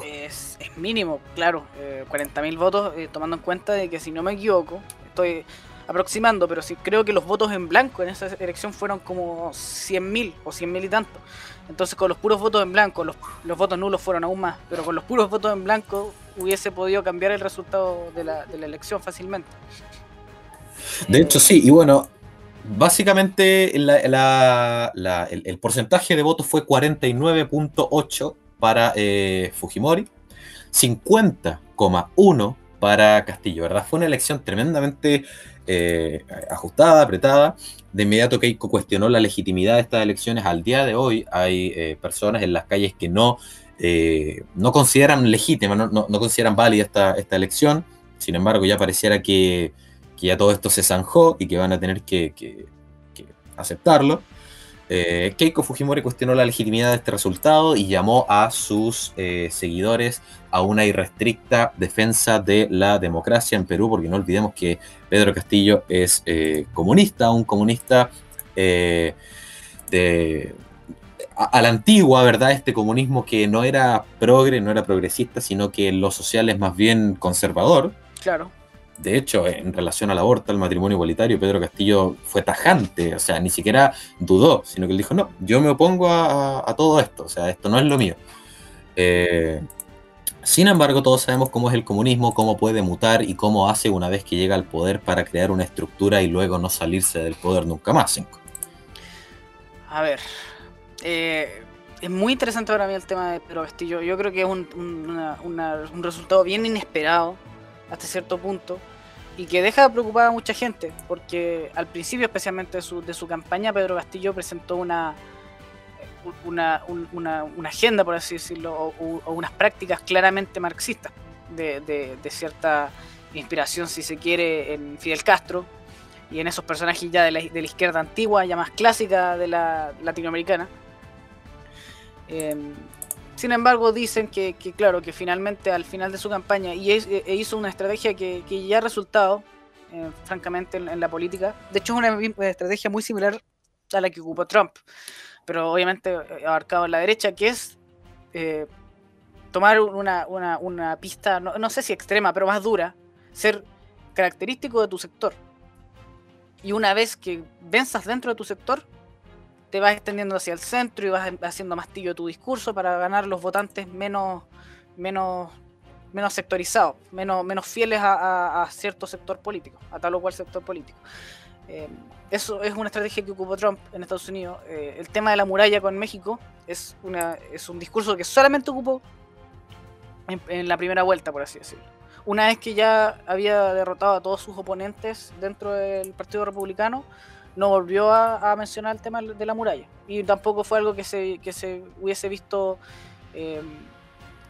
Es, mínimo, claro, 40.000 eh, votos, tomando en cuenta de que si no me equivoco, estoy aproximando, pero sí creo que los votos en blanco en esa elección fueron como 100.000 o 100.000 y tanto. Entonces con los puros votos en blanco, los, votos nulos fueron aún más, pero con los puros votos en blanco hubiese podido cambiar el resultado de la elección fácilmente. De hecho, sí, y bueno, básicamente el, porcentaje de votos fue 49.8 para eh, Fujimori, 50,1 para Castillo, ¿verdad? Fue una elección tremendamente eh, ajustada, apretada. De inmediato Keiko cuestionó la legitimidad de estas elecciones. Al día de hoy hay eh, personas en las calles que no, no consideran legítima, no, consideran válida esta, esta elección. Sin embargo, ya pareciera que, que ya todo esto se zanjó y que van a tener que, aceptarlo. Eh, Keiko Fujimori cuestionó la legitimidad de este resultado y llamó a sus eh, seguidores a una irrestricta defensa de la democracia en Perú, porque no olvidemos que Pedro Castillo es eh, comunista, un comunista de, a, la antigua, ¿verdad? Este comunismo que no era progre, no era progresista, sino que en lo social es más bien conservador. Claro. De hecho, en relación al aborto, al matrimonio igualitario, Pedro Castillo fue tajante, o sea, ni siquiera dudó, sino que él dijo, no, yo me opongo a, todo esto, o sea, esto no es lo mío. Eh, sin embargo, todos sabemos cómo es el comunismo, cómo puede mutar y cómo hace una vez que llega al poder para crear una estructura y luego no salirse del poder nunca más. A ver, eh, es muy interesante para mí el tema de Pedro Castillo. Yo creo que es un resultado bien inesperado hasta cierto punto y que deja de preocupar a mucha gente, porque al principio, especialmente de su, de su campaña, Pedro Castillo presentó una, una, una, agenda, por así decirlo, o, unas prácticas claramente marxistas, de, de, cierta inspiración, si se quiere, en Fidel Castro y en esos personajes ya de la, de la izquierda antigua, ya más clásica de la latinoamericana. Em, sin embargo, dicen que, claro, que finalmente al final de su campaña y e, e hizo una estrategia que, ya ha resultado, eh, francamente, en, la política. De hecho, es una estrategia muy similar a la que ocupó Trump, pero obviamente eh, abarcado en la derecha, que es eh, tomar una, pista, no, no sé si extrema, pero más dura, ser característico de tu sector. Y una vez que venzas dentro de tu sector, te vas extendiendo hacia el centro y vas haciendo mastillo tu discurso para ganar los votantes menos, menos, menos sectorizados, menos, menos fieles a, cierto sector político, a tal o cual sector político. Eh, eso es una estrategia que ocupó Trump en Estados Unidos. Eh, el tema de la muralla con México es, una, es un discurso que solamente ocupó en, la primera vuelta, por así decirlo. Una vez que ya había derrotado a todos sus oponentes dentro del Partido Republicano, no volvió a, mencionar el tema de la muralla. Y tampoco fue algo que se, que se hubiese visto eh,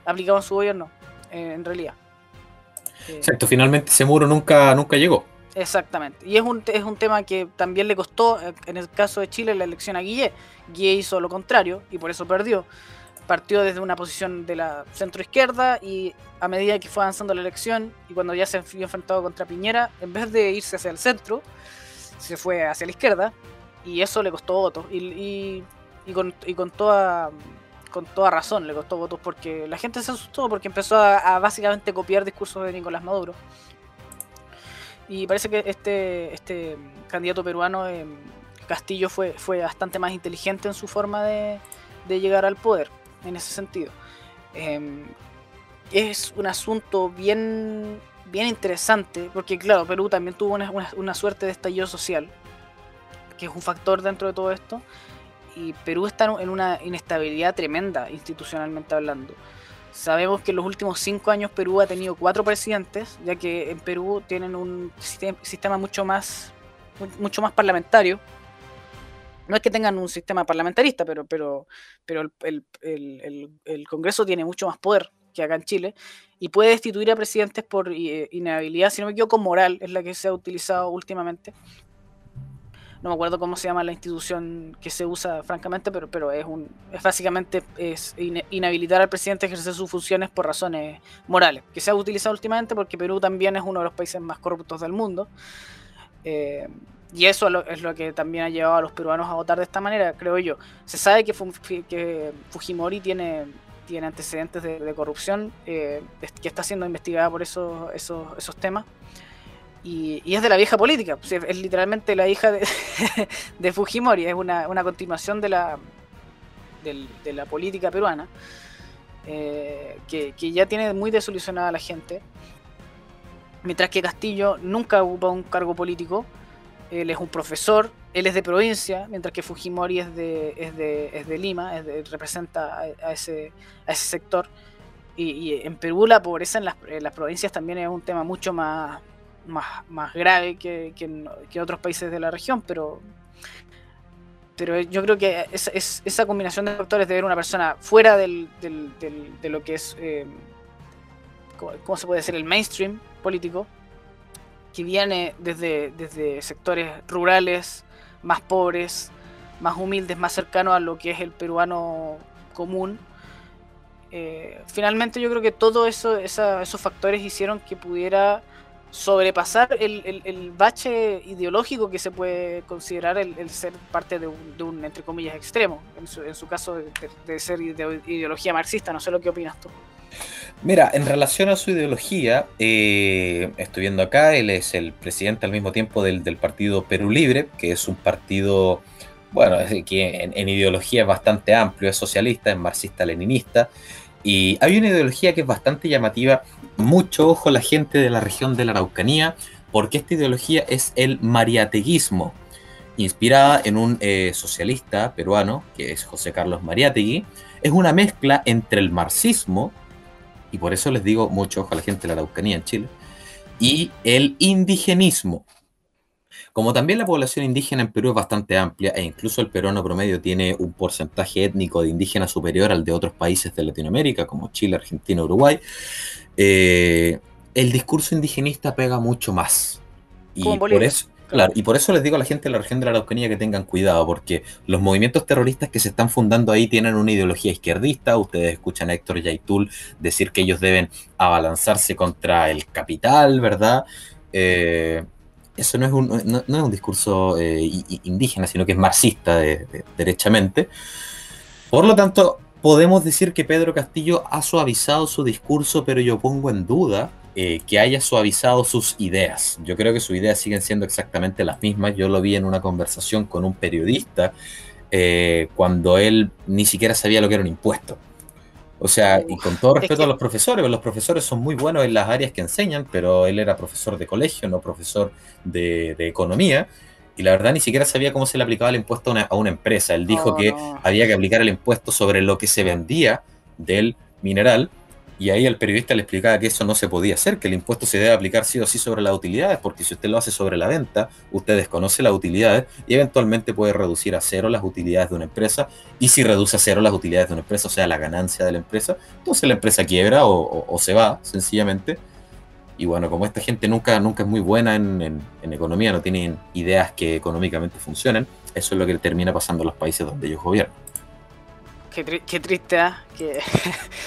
aplicado en su gobierno, eh, en realidad. Exacto, finalmente ese muro nunca, nunca llegó. Exactamente. Y es un, es un tema que también le costó, eh, en el caso de Chile, la elección a Guille. Guille hizo lo contrario y por eso perdió. Partió desde una posición de la centro izquierda y a medida que fue avanzando la elección y cuando ya se vio enfrentado contra Piñera, en vez de irse hacia el centro, se fue hacia la izquierda y eso le costó votos. Y, con, toda con toda razón le costó votos porque la gente se asustó porque empezó a, básicamente copiar discursos de Nicolás Maduro. Y parece que este, este candidato peruano, eh, Castillo, fue, fue bastante más inteligente en su forma de, llegar al poder, en ese sentido. Em, es un asunto bien bien interesante, porque claro, Perú también tuvo una, suerte de estallido social, que es un factor dentro de todo esto, y Perú está en una inestabilidad tremenda institucionalmente hablando. Sabemos que en los últimos cinco años Perú ha tenido cuatro presidentes, ya que en Perú tienen un sistema mucho más, mucho más parlamentario. No es que tengan un sistema parlamentarista, pero, pero, pero el Congreso tiene mucho más poder que acá en Chile, y puede destituir a presidentes por eh, inhabilidad, si no me equivoco, moral es la que se ha utilizado últimamente. No me acuerdo cómo se llama la institución que se usa, francamente, pero, pero es, un, es básicamente es inhabilitar al presidente a ejercer sus funciones por razones morales, que se ha utilizado últimamente porque Perú también es uno de los países más corruptos del mundo. Eh, y eso es lo que también ha llevado a los peruanos a votar de esta manera, creo yo. Se sabe que, que Fujimori tiene tiene antecedentes de, corrupción, eh, que está siendo investigada por esos, esos, temas. Y, es de la vieja política, es literalmente la hija de, Fujimori, es una, continuación de la, de, la política peruana, eh, que, ya tiene muy desolucionada a la gente. Mientras que Castillo nunca ocupa un cargo político, él es un profesor, él es de provincia, mientras que Fujimori es de, es de, es de Lima, representa a, ese, a ese sector. Y, en Perú la pobreza en las, provincias también es un tema mucho más, más, más grave que, que, otros países de la región, pero, pero yo creo que es, esa combinación de factores de ver una persona fuera del, del, de lo que es, eh, ¿cómo se puede decir?, el mainstream político, que viene desde, desde sectores rurales, más pobres, más humildes, más cercanos a lo que es el peruano común. Eh, finalmente yo creo que todos eso, esos factores hicieron que pudiera sobrepasar el, bache ideológico que se puede considerar el, ser parte de un, entre comillas, extremo, en su, en su caso de, de, ser de ideología marxista. No sé lo que opinas tú. Mira, en relación a su ideología, eh, estoy viendo acá, él es el presidente al mismo tiempo del, Partido Perú Libre, que es un partido, bueno, que en, ideología es bastante amplio, es socialista, es marxista-leninista, y hay una ideología que es bastante llamativa, mucho ojo la gente de la región de la Araucanía, porque esta ideología es el mariateguismo, inspirada en un eh, socialista peruano, que es José Carlos Mariategui, es una mezcla entre el marxismo, y por eso les digo mucho ojo a la gente de la Araucanía en Chile, y el indigenismo. Como también la población indígena en Perú es bastante amplia e incluso el peruano promedio tiene un porcentaje étnico de indígenas superior al de otros países de Latinoamérica como Chile, Argentina, Uruguay, eh, el discurso indigenista pega mucho más. Y por eso, Claro, y por eso les digo a la gente de la región de la Araucanía que tengan cuidado, porque los movimientos terroristas que se están fundando ahí tienen una ideología izquierdista. Ustedes escuchan a Héctor Yaitul decir que ellos deben abalanzarse contra el capital, ¿verdad? Eh, eso no es un, no, es un discurso eh, indígena, sino que es marxista derechamente. Por lo tanto, podemos decir que Pedro Castillo ha suavizado su discurso, pero yo pongo en duda eh, que haya suavizado sus ideas. Yo creo que sus ideas siguen siendo exactamente las mismas. Yo lo vi en una conversación con un periodista eh, cuando él ni siquiera sabía lo que era un impuesto. O sea, y con todo respeto a los profesores, los profesores son muy buenos en las áreas que enseñan, pero él era profesor de colegio, no profesor de, economía, y la verdad ni siquiera sabía cómo se le aplicaba el impuesto a una, empresa. Él dijo oh, que había que aplicar el impuesto sobre lo que se vendía del mineral, y ahí el periodista le explicaba que eso no se podía hacer, que el impuesto se debe aplicar sí o sí sobre las utilidades, porque si usted lo hace sobre la venta, usted desconoce las utilidades y eventualmente puede reducir a cero las utilidades de una empresa. Y si reduce a cero las utilidades de una empresa, o sea, la ganancia de la empresa, entonces la empresa quiebra o, se va, sencillamente. Y bueno, como esta gente nunca, nunca es muy buena en, economía, no tienen ideas que económicamente funcionen, eso es lo que termina pasando en los países donde ellos gobiernan. Qué, triste, ¿ah? Que...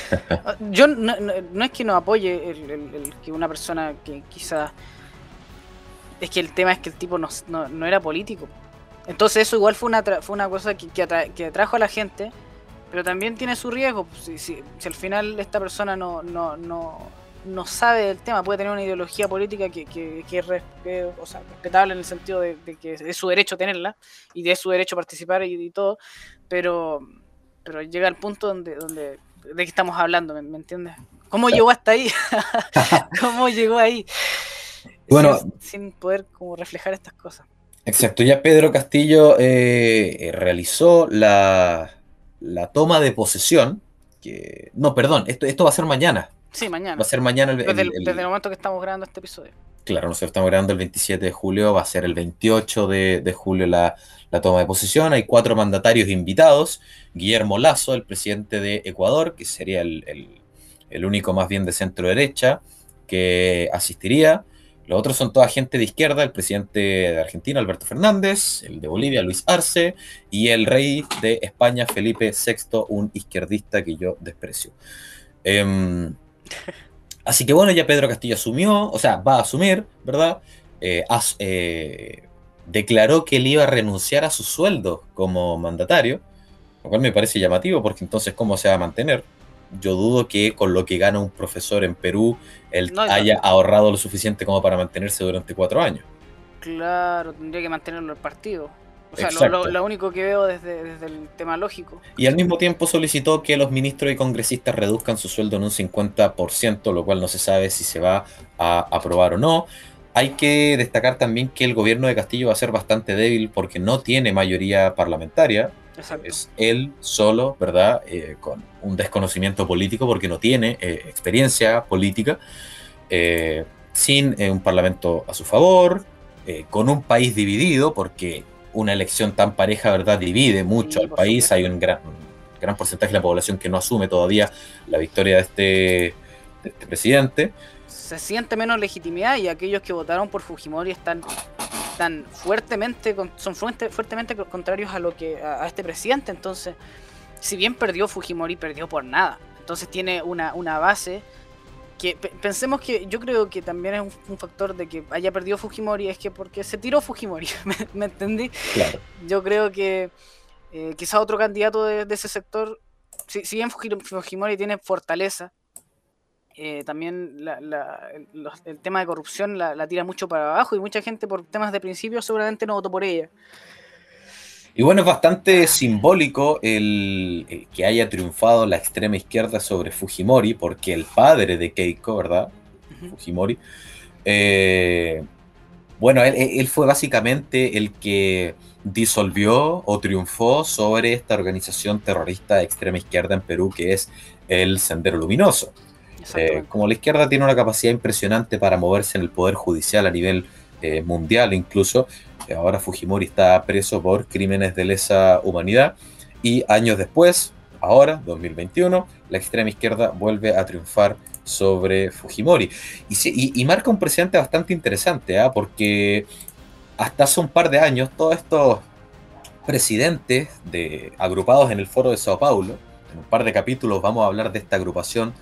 Yo no, es que no apoye el, que una persona que quizás... Es que el tema es que el tipo no, era político. Entonces eso igual fue una, fue una cosa que, que, atrajo a la gente, pero también tiene su riesgo. Si, si, al final esta persona no, no, no, no sabe del tema, puede tener una ideología política que, que, es respetable en el sentido de, que es su derecho tenerla y de su derecho participar y todo, pero pero llega al punto donde, donde de qué estamos hablando, ¿me, entiendes? ¿Cómo llegó hasta ahí? ¿Cómo llegó ahí? Bueno, sin, poder como reflejar estas cosas. Exacto, ya Pedro Castillo eh, realizó la, toma de posesión, que no, perdón, esto, esto va a ser mañana. Sí, mañana. Va a ser mañana el, desde, el, momento que estamos grabando este episodio. Claro, nosotros estamos grabando el 27 de julio, va a ser el 28 de, de julio la, la toma de posesión. Hay cuatro mandatarios invitados. Guillermo Lazo, el presidente de Ecuador, que sería el, único más bien de centro derecha que asistiría. Los otros son toda gente de izquierda, el presidente de Argentina, Alberto Fernández, el de Bolivia, Luis Arce, y el rey de España, Felipe VI, un izquierdista que yo desprecio. Em, así que bueno, ya Pedro Castillo asumió, o sea, va a asumir, ¿verdad? Eh, eh, declaró que él iba a renunciar a su sueldo como mandatario, lo cual me parece llamativo porque entonces ¿cómo se va a mantener? Yo dudo que con lo que gana un profesor en Perú, él haya ahorrado lo suficiente como para mantenerse durante cuatro años. Claro, tendría que mantenerlo el partido. O sea, lo, único que veo desde, el tema lógico. Y al mismo tiempo solicitó que los ministros y congresistas reduzcan su sueldo en un 50%, lo cual no se sabe si se va a aprobar o no. hay que destacar también que el gobierno de Castillo va a ser bastante débil porque no tiene mayoría parlamentaria. Es él solo, ¿verdad? Eh, con un desconocimiento político porque no tiene eh, experiencia política, eh, sin un parlamento a su favor, con un país dividido porque una elección tan pareja, ¿verdad? Divide mucho al país. Hay un gran, gran porcentaje de la población que no asume todavía la victoria de este, de este presidente se siente menos legitimidad y aquellos que votaron por Fujimori están, están fuertemente son fuertemente contrarios a lo que a, este presidente entonces si bien perdió Fujimori perdió por nada entonces tiene una, una base que pensemos que yo creo que también es un, factor de que haya perdido Fujimori es que porque se tiró Fujimori ¿me, entendí? Claro. yo creo que eh, quizá otro candidato de, ese sector si, si bien Fujimori tiene fortaleza eh, también el, tema de corrupción la, tira mucho para abajo y mucha gente por temas de principio seguramente no votó por ella. Y bueno, es bastante simbólico el, que haya triunfado la extrema izquierda sobre Fujimori, porque el padre de Keiko, ¿verdad? Fujimori, eh, bueno, él, fue básicamente el que disolvió o triunfó sobre esta organización terrorista de extrema izquierda en Perú, que es el Sendero Luminoso. Eh, como la izquierda tiene una capacidad impresionante para moverse en el poder judicial a nivel eh, mundial incluso, eh, ahora Fujimori está preso por crímenes de lesa humanidad y años después, ahora, 2021, la extrema izquierda vuelve a triunfar sobre Fujimori. Y, marca un precedente bastante interesante, ¿ah? porque hasta hace un par de años todos estos presidentes de, agrupados en el foro de Sao Paulo, en un par de capítulos vamos a hablar de esta agrupación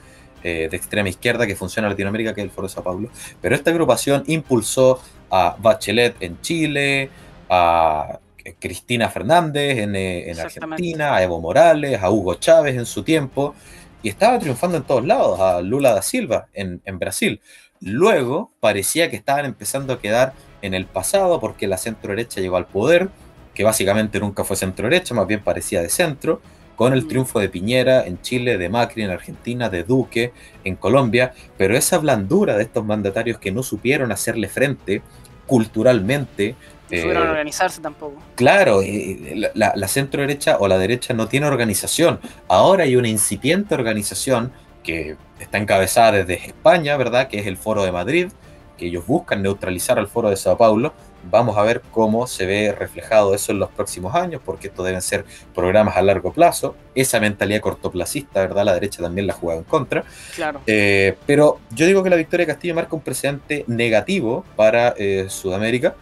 eh, de extrema izquierda que funciona en Latinoamérica, que es el Foro de Sao Paulo. Pero esta agrupación impulsó a Bachelet en Chile, a Cristina Fernández en, eh, Argentina, a Evo Morales, a Hugo Chávez en su tiempo, y estaba triunfando en todos lados, a Lula da Silva en, en Brasil. Luego parecía que estaban empezando a quedar en el pasado porque la centro derecha llegó al poder, que básicamente nunca fue centro derecha, más bien parecía de centro, con el triunfo de Piñera en Chile, de Macri en Argentina, de Duque en Colombia, pero esa blandura de estos mandatarios que no supieron hacerle frente culturalmente. No supieron eh, organizarse tampoco. Claro, eh, la, la centro derecha o la derecha no tiene organización. Ahora hay una incipiente organización que está encabezada desde España, ¿verdad? Que es el Foro de Madrid, que ellos buscan neutralizar al Foro de Sao Paulo, Vamos a ver cómo se ve reflejado eso en los próximos años, porque esto deben ser programas a largo plazo. Esa mentalidad cortoplacista, ¿verdad? La derecha también la ha jugado en contra. Claro. Eh, pero yo digo que la victoria de Castillo marca un precedente negativo para eh, Sudamérica,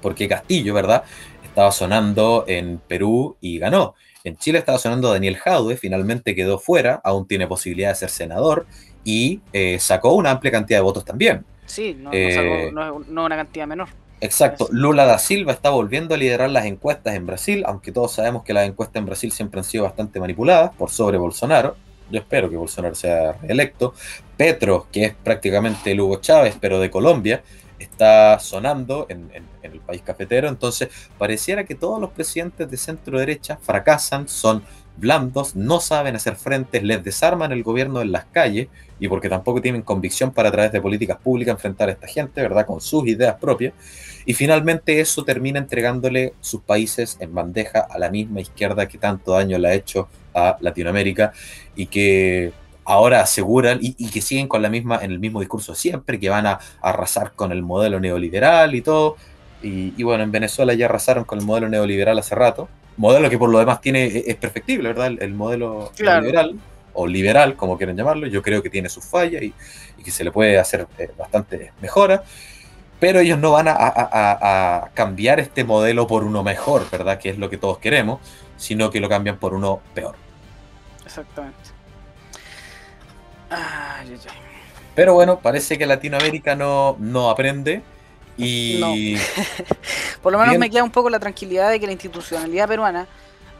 porque Castillo, ¿verdad? Estaba sonando en Perú y ganó. En Chile estaba sonando Daniel Jaude, finalmente quedó fuera, aún tiene posibilidad de ser senador y eh, sacó una amplia cantidad de votos también. Sí, no, sacó, no, no una cantidad menor. Exacto, Lula da Silva está volviendo a liderar las encuestas en Brasil, aunque todos sabemos que las encuestas en Brasil siempre han sido bastante manipuladas por sobre Bolsonaro. Yo espero que Bolsonaro sea reelecto. Petro, que es prácticamente el Hugo Chávez, pero de Colombia, está sonando en, el país cafetero. Entonces, pareciera que todos los presidentes de centro derecha fracasan, son blandos, no saben hacer frente, les desarman el gobierno en las calles y porque tampoco tienen convicción para a través de políticas públicas enfrentar a esta gente, ¿verdad? Con sus ideas propias. Y finalmente eso termina entregándole sus países en bandeja a la misma izquierda que tanto daño le ha hecho a Latinoamérica y que ahora aseguran y, que siguen con la misma, en el mismo discurso siempre, que van a, arrasar con el modelo neoliberal y todo. Y, bueno, en Venezuela ya arrasaron con el modelo neoliberal hace rato. Modelo que por lo demás tiene, es perfectible, ¿verdad? El, modelo neoliberal o liberal, como quieren llamarlo. Yo creo que tiene sus fallas y, que se le puede hacer eh, bastante mejora pero ellos no van a, cambiar este modelo por uno mejor, ¿verdad? Que es lo que todos queremos, sino que lo cambian por uno peor. Exactamente. Pero bueno, parece que Latinoamérica no, no aprende y... por lo menos me queda un poco la tranquilidad de que la institucionalidad peruana,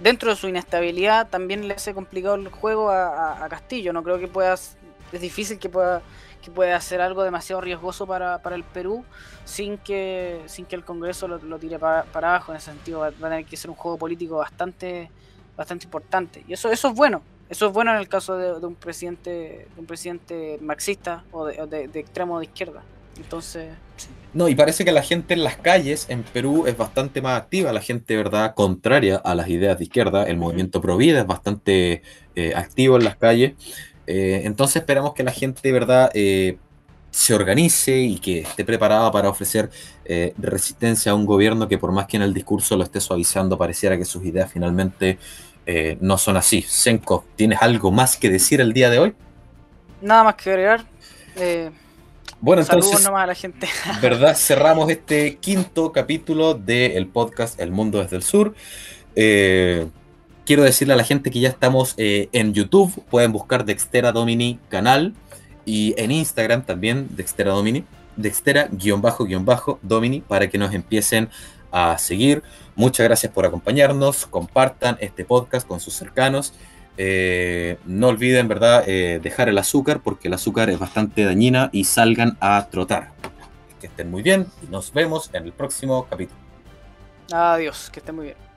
dentro de su inestabilidad, también le hace complicado el juego a, a Castillo. No creo que puedas... Es difícil que pueda que puede hacer algo demasiado riesgoso para, el Perú sin que, sin que el Congreso lo, tire para, abajo. En ese sentido, va, a tener que ser un juego político bastante, bastante importante. Y eso, eso es bueno. Eso es bueno en el caso de, un presidente de un presidente marxista o de, extremo de izquierda. Entonces, No, y parece que la gente en las calles en Perú es bastante más activa, la gente, ¿verdad?, contraria a las ideas de izquierda. El movimiento pro vida es bastante eh, activo en las calles. Eh, entonces esperamos que la gente, ¿verdad?, eh, se organice y que esté preparada para ofrecer resistencia a un gobierno que por más que en el discurso lo esté suavizando, pareciera que sus ideas finalmente no son así. Senko, ¿tienes algo más que decir el día de hoy? Nada más que agregar. Bueno, entonces, nomás a la gente. ¿verdad? Cerramos este quinto capítulo del podcast El Mundo desde el Sur. Eh, quiero decirle a la gente que ya estamos eh, en YouTube, pueden buscar Dextera Domini canal y en Instagram también Dextera Domini, Dextera-Domini para que nos empiecen a seguir. Muchas gracias por acompañarnos, compartan este podcast con sus cercanos eh, no olviden, ¿verdad?, eh, dejar el azúcar porque el azúcar es bastante dañina y salgan a trotar. Que estén muy bien y nos vemos en el próximo capítulo. Adiós, que estén muy bien.